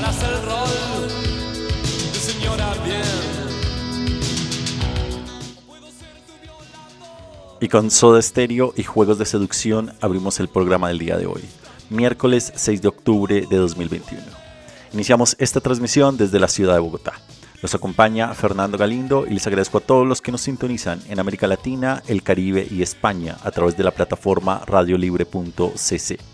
De. Y con Soda Stereo y Juegos de Seducción abrimos el programa del día de hoy, miércoles 6 de octubre de 2021. Iniciamos esta transmisión desde la ciudad de Bogotá. Los acompaña Fernando Galindo y les agradezco a todos los que nos sintonizan en América Latina, el Caribe y España a través de la plataforma radiolibre.cc.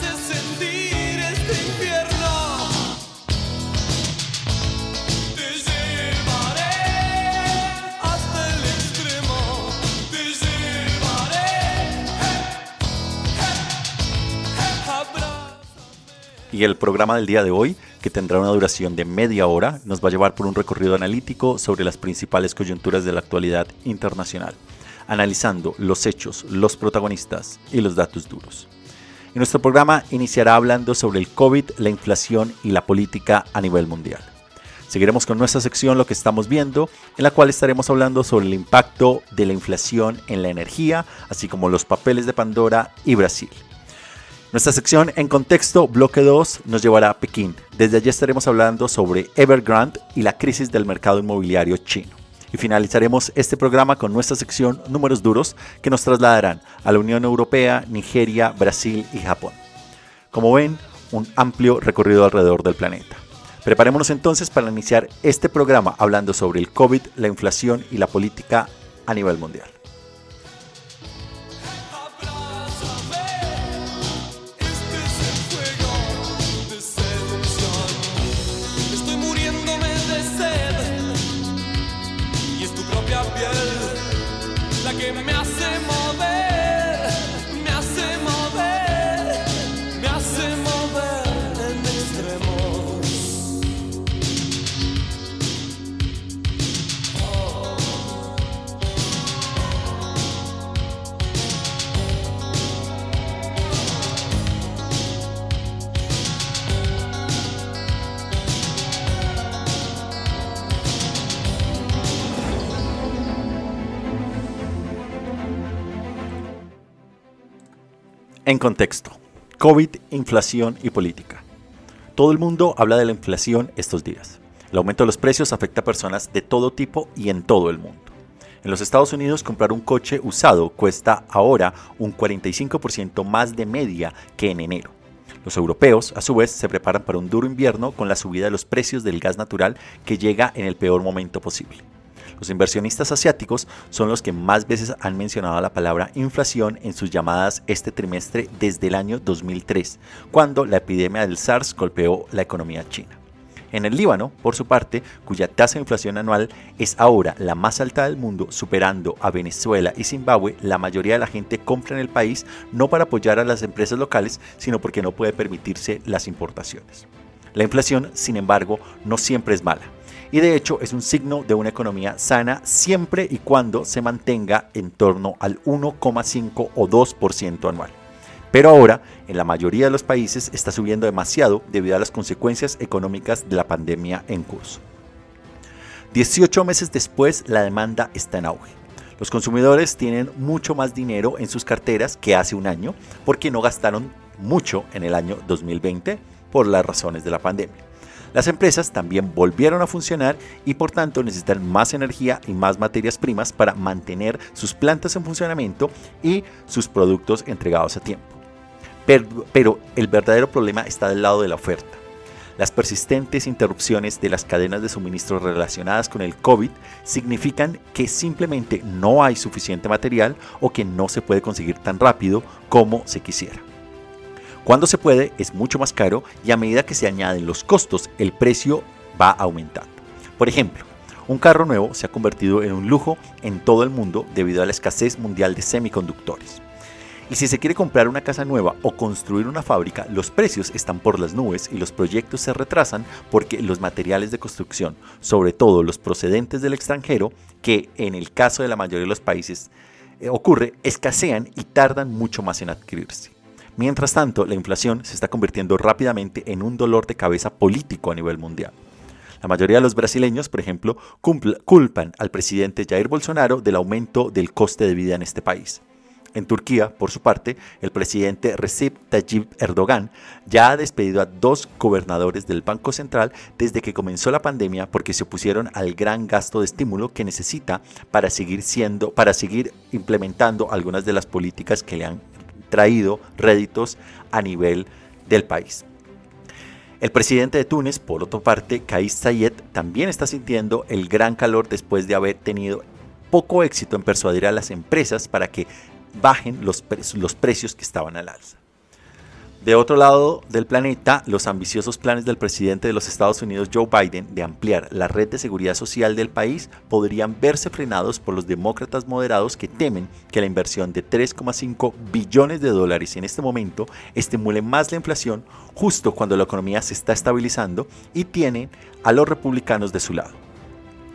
El programa del día de hoy, que tendrá una duración de media hora, nos va a llevar por un recorrido analítico sobre las principales coyunturas de la actualidad internacional, analizando los hechos, los protagonistas y los datos duros. Y nuestro programa iniciará hablando sobre el COVID, la inflación y la política a nivel mundial. Seguiremos con nuestra sección Lo que estamos viendo, en la cual estaremos hablando sobre el impacto de la inflación en la energía, así como los papeles de Pandora y Brasil. Nuestra sección en contexto, bloque 2, nos llevará a Pekín. Desde allí estaremos hablando sobre Evergrande y la crisis del mercado inmobiliario chino. Y finalizaremos este programa con nuestra sección Números Duros, que nos trasladarán a la Unión Europea, Nigeria, Brasil y Japón. Como ven, un amplio recorrido alrededor del planeta. Preparémonos entonces para iniciar este programa hablando sobre el COVID, la inflación y la política a nivel mundial. En contexto, COVID, inflación y política. Todo el mundo habla de la inflación estos días. El aumento de los precios afecta a personas de todo tipo y en todo el mundo. En los Estados Unidos comprar un coche usado cuesta ahora un 45% más de media que en enero. Los europeos, a su vez, se preparan para un duro invierno con la subida de los precios del gas natural que llega en el peor momento posible. Los inversionistas asiáticos son los que más veces han mencionado la palabra inflación en sus llamadas este trimestre desde el año 2003, cuando la epidemia del SARS golpeó la economía china. En el Líbano, por su parte, cuya tasa de inflación anual es ahora la más alta del mundo, superando a Venezuela y Zimbabue, la mayoría de la gente compra en el país no para apoyar a las empresas locales, sino porque no puede permitirse las importaciones. La inflación, sin embargo, no siempre es mala. Y de hecho es un signo de una economía sana siempre y cuando se mantenga en torno al 1,5 o 2% anual. Pero ahora, en la mayoría de los países está subiendo demasiado debido a las consecuencias económicas de la pandemia en curso. 18 meses después, la demanda está en auge. Los consumidores tienen mucho más dinero en sus carteras que hace un año porque no gastaron mucho en el año 2020 por las razones de la pandemia. Las empresas también volvieron a funcionar y por tanto necesitan más energía y más materias primas para mantener sus plantas en funcionamiento y sus productos entregados a tiempo. Pero, el verdadero problema está del lado de la oferta. Las persistentes interrupciones de las cadenas de suministro relacionadas con el COVID significan que simplemente no hay suficiente material o que no se puede conseguir tan rápido como se quisiera. Cuando se puede es mucho más caro y a medida que se añaden los costos el precio va aumentando. Por ejemplo, un carro nuevo se ha convertido en un lujo en todo el mundo debido a la escasez mundial de semiconductores. Y si se quiere comprar una casa nueva o construir una fábrica, los precios están por las nubes y los proyectos se retrasan porque los materiales de construcción, sobre todo los procedentes del extranjero, que en el caso de la mayoría de los países eh, ocurre, escasean y tardan mucho más en adquirirse. Mientras tanto, la inflación se está convirtiendo rápidamente en un dolor de cabeza político a nivel mundial. La mayoría de los brasileños, por ejemplo, culpan al presidente Jair Bolsonaro del aumento del coste de vida en este país. En Turquía, por su parte, el presidente Recep Tayyip Erdogan ya ha despedido a dos gobernadores del Banco Central desde que comenzó la pandemia porque se opusieron al gran gasto de estímulo que necesita para seguir siendo para seguir implementando algunas de las políticas que le han traído réditos a nivel del país. El presidente de Túnez, por otra parte, Kais Saied, también está sintiendo el gran calor después de haber tenido poco éxito en persuadir a las empresas para que bajen los, los precios que estaban al alza. De otro lado del planeta, los ambiciosos planes del presidente de los Estados Unidos Joe Biden de ampliar la red de seguridad social del país podrían verse frenados por los demócratas moderados que temen que la inversión de 3,5 billones de dólares en este momento estimule más la inflación justo cuando la economía se está estabilizando y tienen a los republicanos de su lado.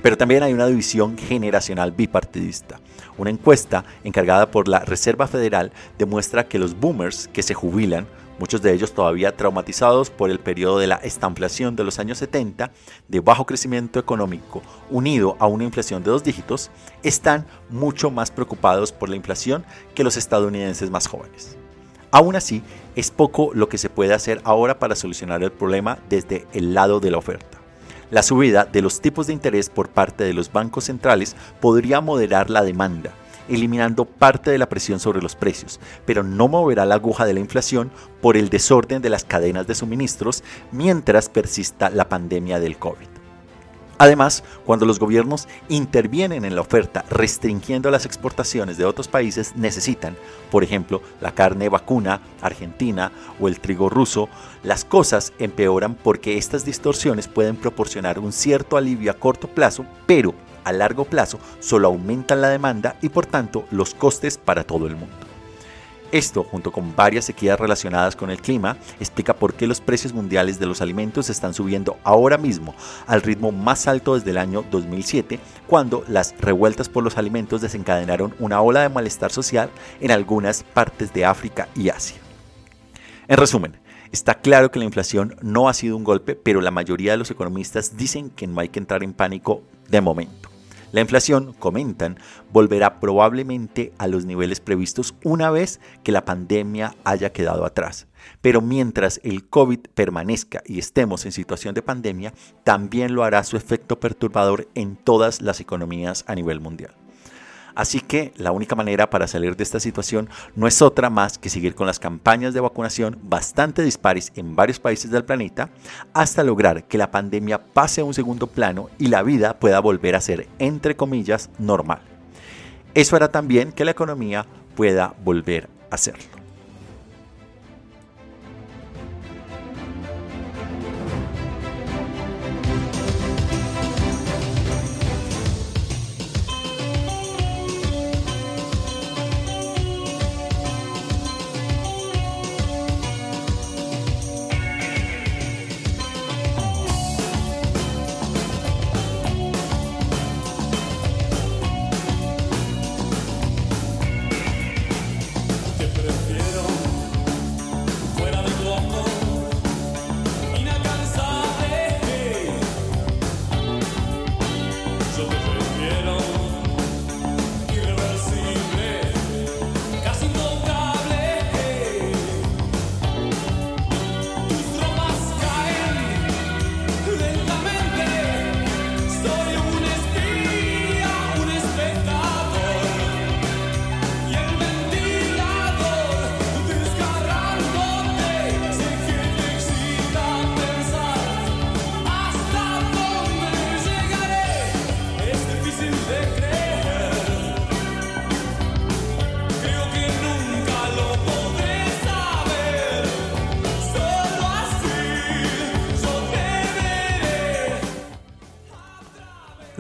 Pero también hay una división generacional bipartidista. Una encuesta encargada por la Reserva Federal demuestra que los boomers que se jubilan muchos de ellos todavía traumatizados por el periodo de la estanflación de los años 70, de bajo crecimiento económico, unido a una inflación de dos dígitos, están mucho más preocupados por la inflación que los estadounidenses más jóvenes. Aún así, es poco lo que se puede hacer ahora para solucionar el problema desde el lado de la oferta. La subida de los tipos de interés por parte de los bancos centrales podría moderar la demanda, eliminando parte de la presión sobre los precios, pero no moverá la aguja de la inflación por el desorden de las cadenas de suministros mientras persista la pandemia del COVID. Además, cuando los gobiernos intervienen en la oferta restringiendo las exportaciones de otros países, necesitan, por ejemplo, la carne vacuna argentina o el trigo ruso, las cosas empeoran porque estas distorsiones pueden proporcionar un cierto alivio a corto plazo, pero a largo plazo solo aumentan la demanda y por tanto los costes para todo el mundo. Esto, junto con varias sequías relacionadas con el clima, explica por qué los precios mundiales de los alimentos están subiendo ahora mismo al ritmo más alto desde el año 2007, cuando las revueltas por los alimentos desencadenaron una ola de malestar social en algunas partes de África y Asia. En resumen, Está claro que la inflación no ha sido un golpe, pero la mayoría de los economistas dicen que no hay que entrar en pánico de momento. La inflación, comentan, volverá probablemente a los niveles previstos una vez que la pandemia haya quedado atrás. Pero mientras el COVID permanezca y estemos en situación de pandemia, también lo hará su efecto perturbador en todas las economías a nivel mundial. Así que la única manera para salir de esta situación no es otra más que seguir con las campañas de vacunación bastante dispares en varios países del planeta hasta lograr que la pandemia pase a un segundo plano y la vida pueda volver a ser, entre comillas, normal. Eso hará también que la economía pueda volver a serlo.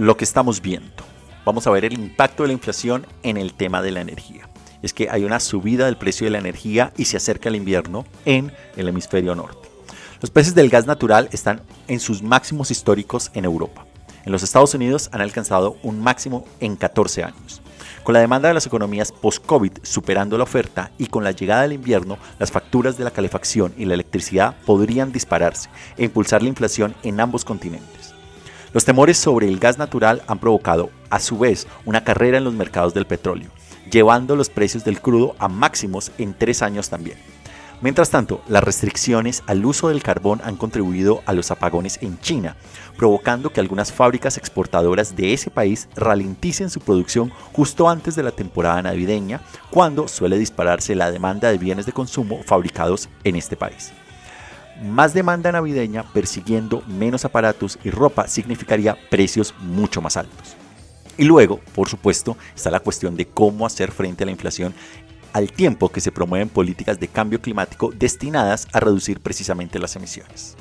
Lo que estamos viendo. Vamos a ver el impacto de la inflación en el tema de la energía. Es que hay una subida del precio de la energía y se acerca el invierno en el hemisferio norte. Los precios del gas natural están en sus máximos históricos en Europa. En los Estados Unidos han alcanzado un máximo en 14 años. Con la demanda de las economías post-COVID superando la oferta y con la llegada del invierno, las facturas de la calefacción y la electricidad podrían dispararse e impulsar la inflación en ambos continentes. Los temores sobre el gas natural han provocado, a su vez, una carrera en los mercados del petróleo, llevando los precios del crudo a máximos en tres años también. Mientras tanto, las restricciones al uso del carbón han contribuido a los apagones en China, provocando que algunas fábricas exportadoras de ese país ralenticen su producción justo antes de la temporada navideña, cuando suele dispararse la demanda de bienes de consumo fabricados en este país. Más demanda navideña persiguiendo menos aparatos y ropa significaría precios mucho más altos. Y luego, por supuesto, está la cuestión de cómo hacer frente a la inflación al tiempo que se promueven políticas de cambio climático destinadas a reducir precisamente las emisiones.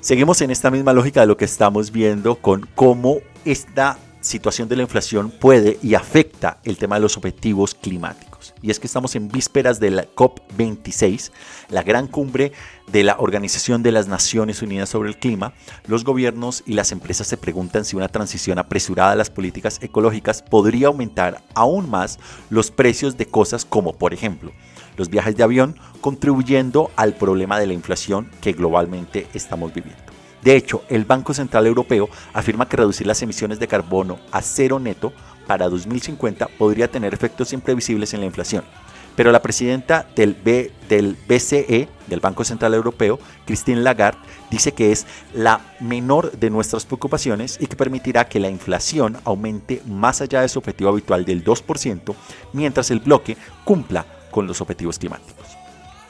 Seguimos en esta misma lógica de lo que estamos viendo con cómo esta situación de la inflación puede y afecta el tema de los objetivos climáticos. Y es que estamos en vísperas de la COP26, la gran cumbre de la Organización de las Naciones Unidas sobre el Clima. Los gobiernos y las empresas se preguntan si una transición apresurada a las políticas ecológicas podría aumentar aún más los precios de cosas como, por ejemplo, los viajes de avión, contribuyendo al problema de la inflación que globalmente estamos viviendo. De hecho, el Banco Central Europeo afirma que reducir las emisiones de carbono a cero neto para 2050 podría tener efectos imprevisibles en la inflación. Pero la presidenta del, BCE, del Banco Central Europeo, Christine Lagarde, dice que es la menor de nuestras preocupaciones y que permitirá que la inflación aumente más allá de su objetivo habitual del 2%, mientras el bloque cumpla con los objetivos climáticos.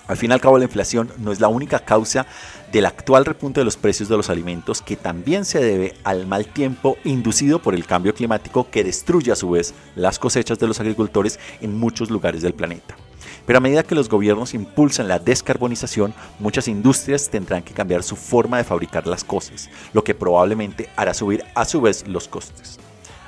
Al fin y al cabo, la inflación no es la única causa del actual repunte de los precios de los alimentos, que también se debe al mal tiempo inducido por el cambio climático que destruye a su vez las cosechas de los agricultores en muchos lugares del planeta. Pero a medida que los gobiernos impulsan la descarbonización, muchas industrias tendrán que cambiar su forma de fabricar las cosas, lo que probablemente hará subir a su vez los costes.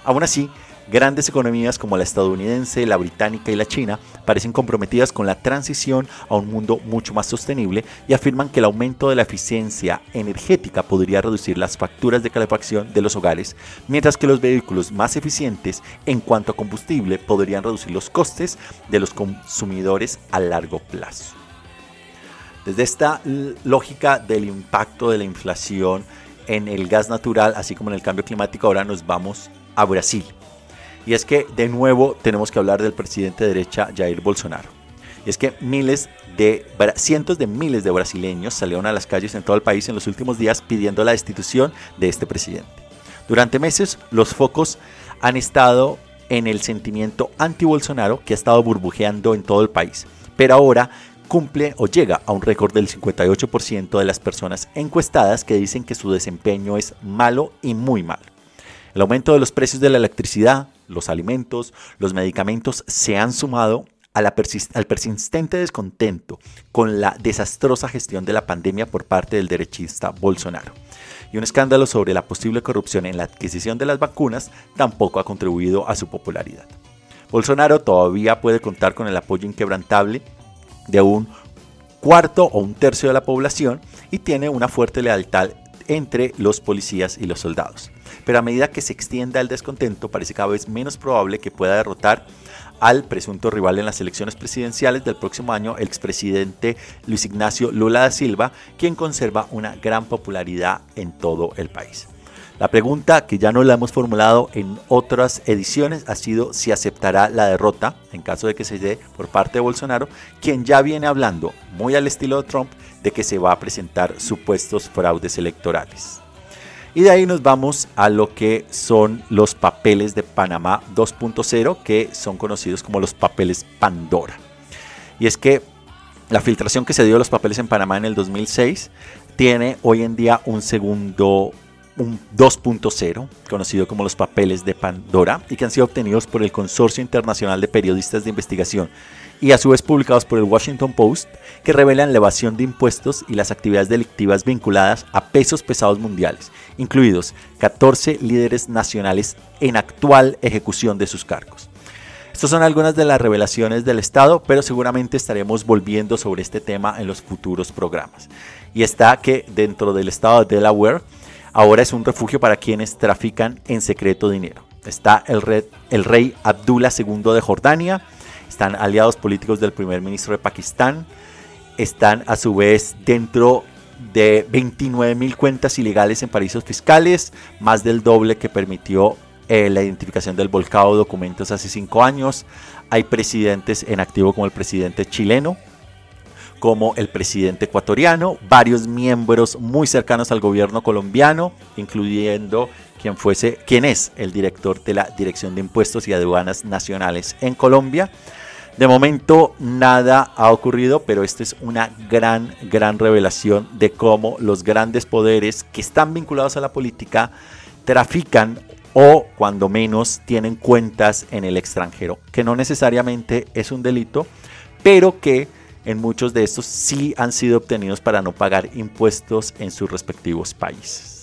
Aún así, Grandes economías como la estadounidense, la británica y la china parecen comprometidas con la transición a un mundo mucho más sostenible y afirman que el aumento de la eficiencia energética podría reducir las facturas de calefacción de los hogares, mientras que los vehículos más eficientes en cuanto a combustible podrían reducir los costes de los consumidores a largo plazo. Desde esta lógica del impacto de la inflación en el gas natural, así como en el cambio climático, ahora nos vamos a Brasil. Y es que de nuevo tenemos que hablar del presidente de derecha Jair Bolsonaro. Y es que miles de, cientos de miles de brasileños salieron a las calles en todo el país en los últimos días pidiendo la destitución de este presidente. Durante meses los focos han estado en el sentimiento anti-Bolsonaro que ha estado burbujeando en todo el país. Pero ahora cumple o llega a un récord del 58% de las personas encuestadas que dicen que su desempeño es malo y muy malo. El aumento de los precios de la electricidad, los alimentos, los medicamentos se han sumado al persistente descontento con la desastrosa gestión de la pandemia por parte del derechista Bolsonaro. Y un escándalo sobre la posible corrupción en la adquisición de las vacunas tampoco ha contribuido a su popularidad. Bolsonaro todavía puede contar con el apoyo inquebrantable de un cuarto o un tercio de la población y tiene una fuerte lealtad entre los policías y los soldados. Pero a medida que se extienda el descontento, parece cada vez menos probable que pueda derrotar al presunto rival en las elecciones presidenciales del próximo año, el expresidente Luis Ignacio Lula da Silva, quien conserva una gran popularidad en todo el país. La pregunta que ya no la hemos formulado en otras ediciones ha sido si aceptará la derrota en caso de que se dé por parte de Bolsonaro, quien ya viene hablando, muy al estilo de Trump, de que se va a presentar supuestos fraudes electorales. Y de ahí nos vamos a lo que son los papeles de Panamá 2.0, que son conocidos como los papeles Pandora. Y es que la filtración que se dio de los papeles en Panamá en el 2006 tiene hoy en día un segundo 2.0, conocido como los papeles de Pandora, y que han sido obtenidos por el Consorcio Internacional de Periodistas de Investigación y a su vez publicados por el Washington Post, que revelan la evasión de impuestos y las actividades delictivas vinculadas a pesos pesados mundiales, incluidos 14 líderes nacionales en actual ejecución de sus cargos. Estas son algunas de las revelaciones del Estado, pero seguramente estaremos volviendo sobre este tema en los futuros programas. Y está que dentro del Estado de Delaware ahora es un refugio para quienes trafican en secreto dinero. Está el, rey, el rey Abdullah II de Jordania, están aliados políticos del primer ministro de Pakistán, están a su vez dentro de 29 mil cuentas ilegales en paraísos fiscales, más del doble que permitió eh, la identificación del volcado documentos hace cinco años. Hay presidentes en activo como el presidente chileno, como el presidente ecuatoriano, varios miembros muy cercanos al gobierno colombiano, incluyendo quien fuese, quien es el director de la Dirección de Impuestos y Aduanas Nacionales en Colombia. De momento nada ha ocurrido, pero esta es una gran, gran revelación de cómo los grandes poderes que están vinculados a la política trafican o cuando menos tienen cuentas en el extranjero, que no necesariamente es un delito, pero que en muchos de estos sí han sido obtenidos para no pagar impuestos en sus respectivos países.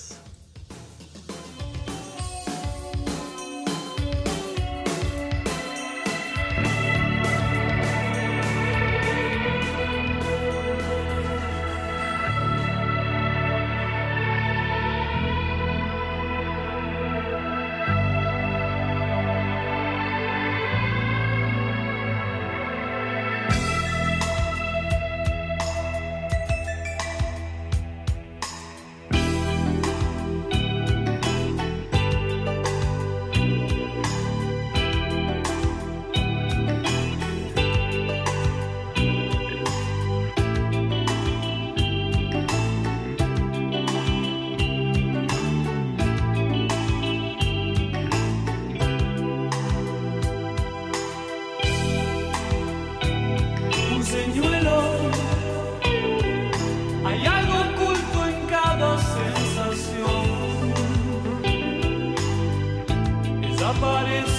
En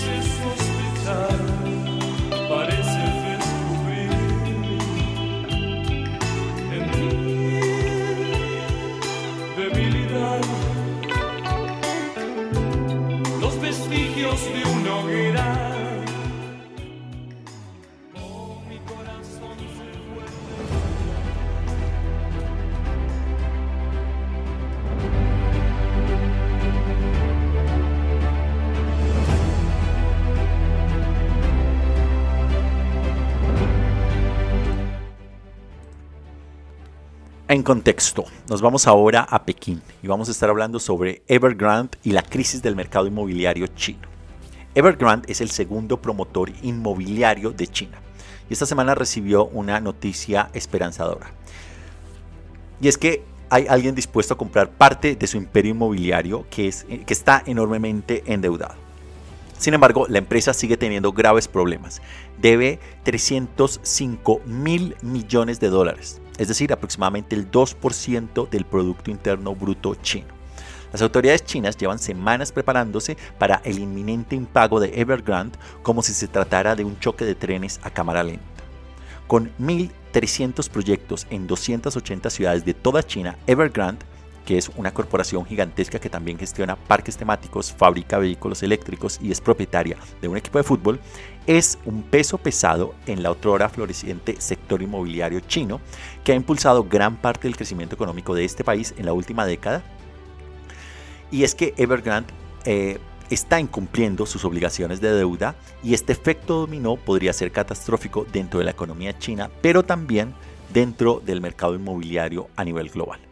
contexto, nos vamos ahora a Pekín y vamos a estar hablando sobre Evergrande y la crisis del mercado inmobiliario chino. Evergrande es el segundo promotor inmobiliario de China y esta semana recibió una noticia esperanzadora. Y es que hay alguien dispuesto a comprar parte de su imperio inmobiliario que, es, que está enormemente endeudado. Sin embargo, la empresa sigue teniendo graves problemas. Debe 305 mil millones de dólares es decir, aproximadamente el 2% del Producto Interno Bruto chino. Las autoridades chinas llevan semanas preparándose para el inminente impago de Evergrande como si se tratara de un choque de trenes a cámara lenta. Con 1.300 proyectos en 280 ciudades de toda China, Evergrande que es una corporación gigantesca que también gestiona parques temáticos, fabrica vehículos eléctricos y es propietaria de un equipo de fútbol, es un peso pesado en la otrora floreciente sector inmobiliario chino que ha impulsado gran parte del crecimiento económico de este país en la última década. Y es que Evergrande eh, está incumpliendo sus obligaciones de deuda y este efecto dominó podría ser catastrófico dentro de la economía china, pero también dentro del mercado inmobiliario a nivel global.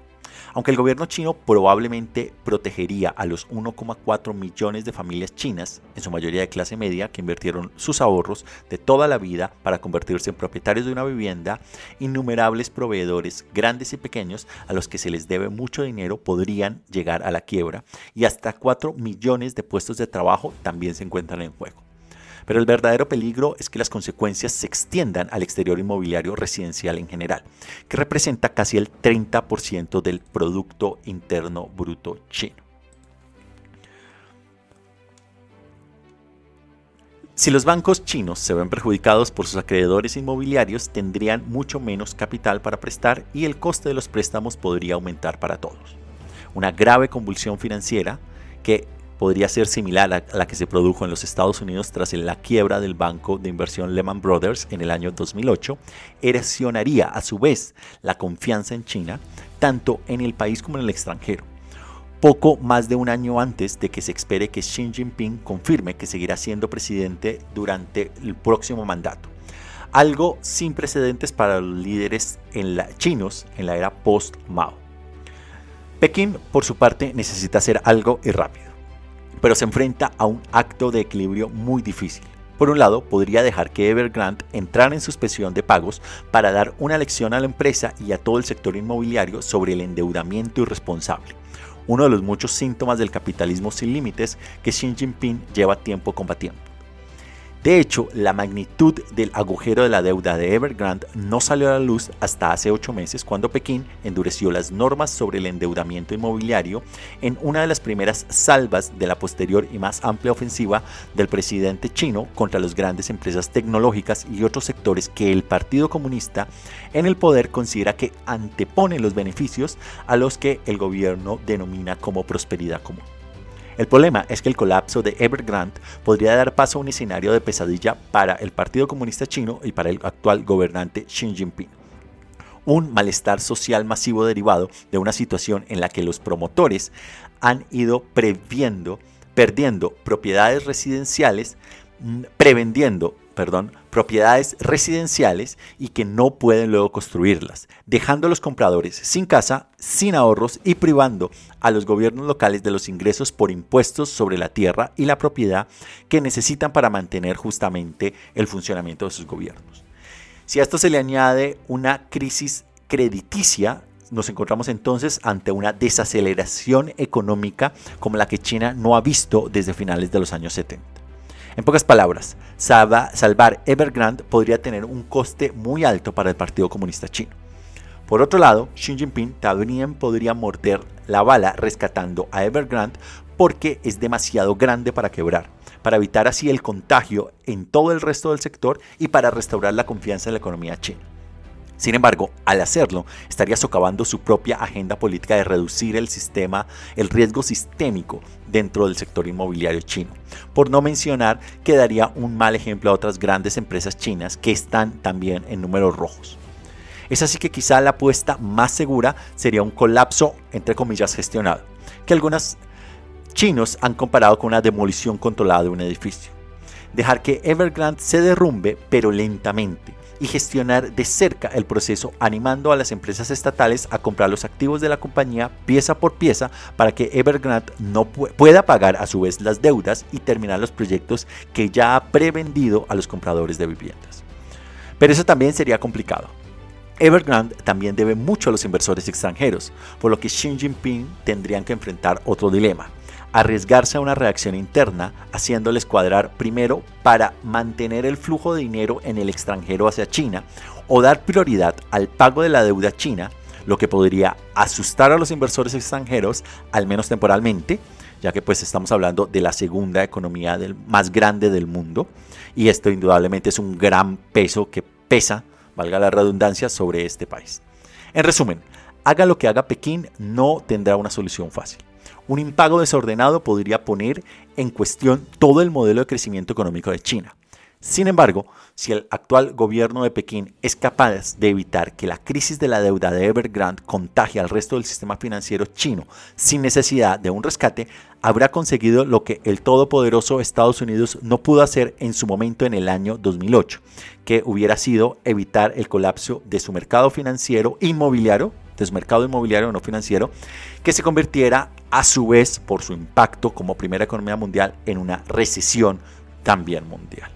Aunque el gobierno chino probablemente protegería a los 1,4 millones de familias chinas, en su mayoría de clase media, que invirtieron sus ahorros de toda la vida para convertirse en propietarios de una vivienda, innumerables proveedores, grandes y pequeños, a los que se les debe mucho dinero, podrían llegar a la quiebra y hasta 4 millones de puestos de trabajo también se encuentran en juego. Pero el verdadero peligro es que las consecuencias se extiendan al exterior inmobiliario residencial en general, que representa casi el 30% del Producto Interno Bruto chino. Si los bancos chinos se ven perjudicados por sus acreedores inmobiliarios, tendrían mucho menos capital para prestar y el coste de los préstamos podría aumentar para todos. Una grave convulsión financiera que podría ser similar a la que se produjo en los Estados Unidos tras la quiebra del banco de inversión Lehman Brothers en el año 2008, erosionaría a su vez la confianza en China, tanto en el país como en el extranjero. Poco más de un año antes de que se espere que Xi Jinping confirme que seguirá siendo presidente durante el próximo mandato. Algo sin precedentes para los líderes chinos en la era post-Mao. Pekín, por su parte, necesita hacer algo y rápido pero se enfrenta a un acto de equilibrio muy difícil. Por un lado, podría dejar que Evergrande entrara en suspensión de pagos para dar una lección a la empresa y a todo el sector inmobiliario sobre el endeudamiento irresponsable, uno de los muchos síntomas del capitalismo sin límites que Xi Jinping lleva tiempo combatiendo. De hecho, la magnitud del agujero de la deuda de Evergrande no salió a la luz hasta hace ocho meses cuando Pekín endureció las normas sobre el endeudamiento inmobiliario en una de las primeras salvas de la posterior y más amplia ofensiva del presidente chino contra las grandes empresas tecnológicas y otros sectores que el Partido Comunista en el poder considera que anteponen los beneficios a los que el gobierno denomina como prosperidad común. El problema es que el colapso de Evergrande podría dar paso a un escenario de pesadilla para el Partido Comunista Chino y para el actual gobernante Xi Jinping. Un malestar social masivo derivado de una situación en la que los promotores han ido previendo, perdiendo propiedades residenciales, mm, prevendiendo perdón, propiedades residenciales y que no pueden luego construirlas, dejando a los compradores sin casa, sin ahorros y privando a los gobiernos locales de los ingresos por impuestos sobre la tierra y la propiedad que necesitan para mantener justamente el funcionamiento de sus gobiernos. Si a esto se le añade una crisis crediticia, nos encontramos entonces ante una desaceleración económica como la que China no ha visto desde finales de los años 70. En pocas palabras, salvar Evergrande podría tener un coste muy alto para el Partido Comunista Chino. Por otro lado, Xi Jinping también podría morder la bala rescatando a Evergrande porque es demasiado grande para quebrar, para evitar así el contagio en todo el resto del sector y para restaurar la confianza en la economía china. Sin embargo, al hacerlo, estaría socavando su propia agenda política de reducir el sistema, el riesgo sistémico dentro del sector inmobiliario chino. Por no mencionar que daría un mal ejemplo a otras grandes empresas chinas que están también en números rojos. Es así que quizá la apuesta más segura sería un colapso, entre comillas, gestionado, que algunos chinos han comparado con una demolición controlada de un edificio. Dejar que Evergrande se derrumbe, pero lentamente y gestionar de cerca el proceso animando a las empresas estatales a comprar los activos de la compañía pieza por pieza para que Evergrande no pueda pagar a su vez las deudas y terminar los proyectos que ya ha prevendido a los compradores de viviendas. Pero eso también sería complicado. Evergrande también debe mucho a los inversores extranjeros, por lo que Xi Jinping tendrían que enfrentar otro dilema arriesgarse a una reacción interna, haciéndoles cuadrar primero para mantener el flujo de dinero en el extranjero hacia China o dar prioridad al pago de la deuda china, lo que podría asustar a los inversores extranjeros, al menos temporalmente, ya que pues estamos hablando de la segunda economía del, más grande del mundo y esto indudablemente es un gran peso que pesa, valga la redundancia, sobre este país. En resumen, haga lo que haga Pekín, no tendrá una solución fácil. Un impago desordenado podría poner en cuestión todo el modelo de crecimiento económico de China. Sin embargo, si el actual gobierno de Pekín es capaz de evitar que la crisis de la deuda de Evergrande contagie al resto del sistema financiero chino sin necesidad de un rescate, habrá conseguido lo que el todopoderoso Estados Unidos no pudo hacer en su momento en el año 2008, que hubiera sido evitar el colapso de su mercado financiero inmobiliario mercado inmobiliario no financiero, que se convirtiera a su vez por su impacto como primera economía mundial en una recesión también mundial.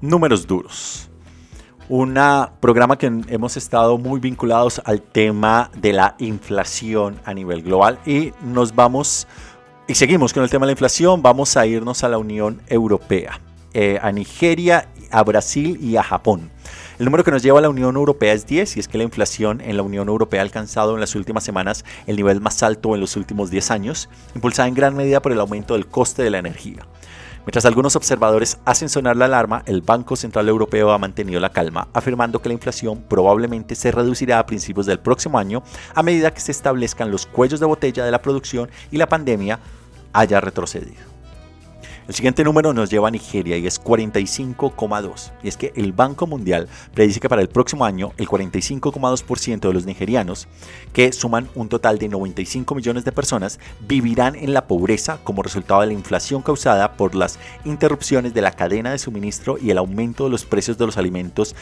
Números duros un programa que hemos estado muy vinculados al tema de la inflación a nivel global y nos vamos y seguimos con el tema de la inflación, vamos a irnos a la Unión Europea. eh, a Nigeria, a Brasil y a Japón. El número que nos lleva a la Unión Europea es 10 y es que la inflación en la Unión Europea ha alcanzado en las últimas semanas el nivel más alto en los últimos 10 años, impulsada en gran medida por el aumento del coste de la energía. Mientras algunos observadores hacen sonar la alarma, el Banco Central Europeo ha mantenido la calma, afirmando que la inflación probablemente se reducirá a principios del próximo año a medida que se establezcan los cuellos de botella de la producción y la pandemia haya retrocedido. El siguiente número nos lleva a Nigeria y es 45,2. Y es que el Banco Mundial predice que para el próximo año el 45,2% de los nigerianos, que suman un total de 95 millones de personas, vivirán en la pobreza como resultado de la inflación causada por las interrupciones de la cadena de suministro y el aumento de los precios de los alimentos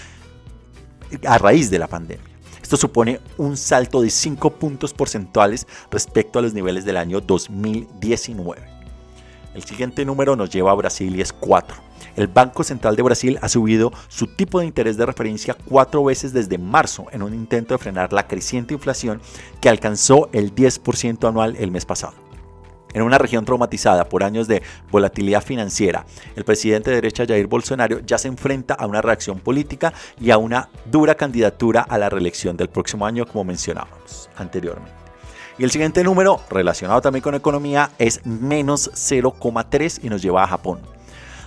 a raíz de la pandemia. Esto supone un salto de 5 puntos porcentuales respecto a los niveles del año 2019. El siguiente número nos lleva a Brasil y es 4. El Banco Central de Brasil ha subido su tipo de interés de referencia cuatro veces desde marzo en un intento de frenar la creciente inflación que alcanzó el 10% anual el mes pasado. En una región traumatizada por años de volatilidad financiera, el presidente de derecha Jair Bolsonaro ya se enfrenta a una reacción política y a una dura candidatura a la reelección del próximo año, como mencionábamos anteriormente. Y el siguiente número, relacionado también con economía, es menos 0,3 y nos lleva a Japón.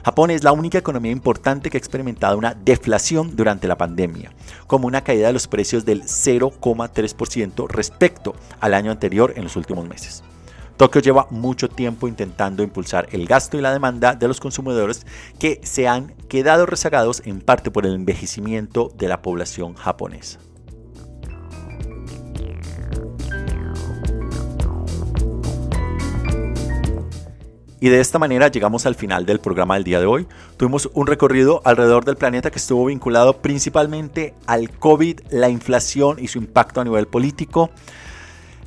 Japón es la única economía importante que ha experimentado una deflación durante la pandemia, como una caída de los precios del 0,3% respecto al año anterior en los últimos meses. Tokio lleva mucho tiempo intentando impulsar el gasto y la demanda de los consumidores que se han quedado rezagados en parte por el envejecimiento de la población japonesa. Y de esta manera llegamos al final del programa del día de hoy. Tuvimos un recorrido alrededor del planeta que estuvo vinculado principalmente al COVID, la inflación y su impacto a nivel político.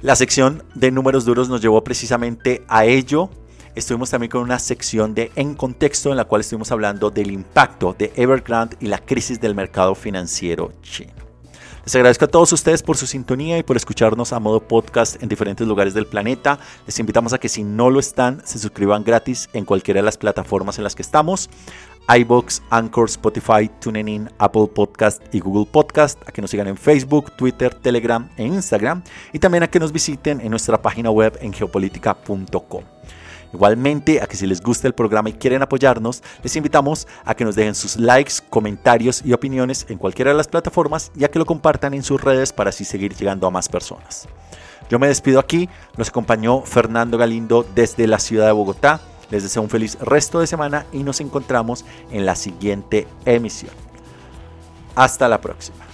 La sección de números duros nos llevó precisamente a ello. Estuvimos también con una sección de En Contexto en la cual estuvimos hablando del impacto de Evergrande y la crisis del mercado financiero chino. Les agradezco a todos ustedes por su sintonía y por escucharnos a modo podcast en diferentes lugares del planeta. Les invitamos a que si no lo están, se suscriban gratis en cualquiera de las plataformas en las que estamos. iBox, Anchor, Spotify, TuneIn, Apple Podcast y Google Podcast, a que nos sigan en Facebook, Twitter, Telegram e Instagram y también a que nos visiten en nuestra página web en geopolítica.com. Igualmente, a que si les gusta el programa y quieren apoyarnos, les invitamos a que nos dejen sus likes, comentarios y opiniones en cualquiera de las plataformas y a que lo compartan en sus redes para así seguir llegando a más personas. Yo me despido aquí, nos acompañó Fernando Galindo desde la ciudad de Bogotá. Les deseo un feliz resto de semana y nos encontramos en la siguiente emisión. Hasta la próxima.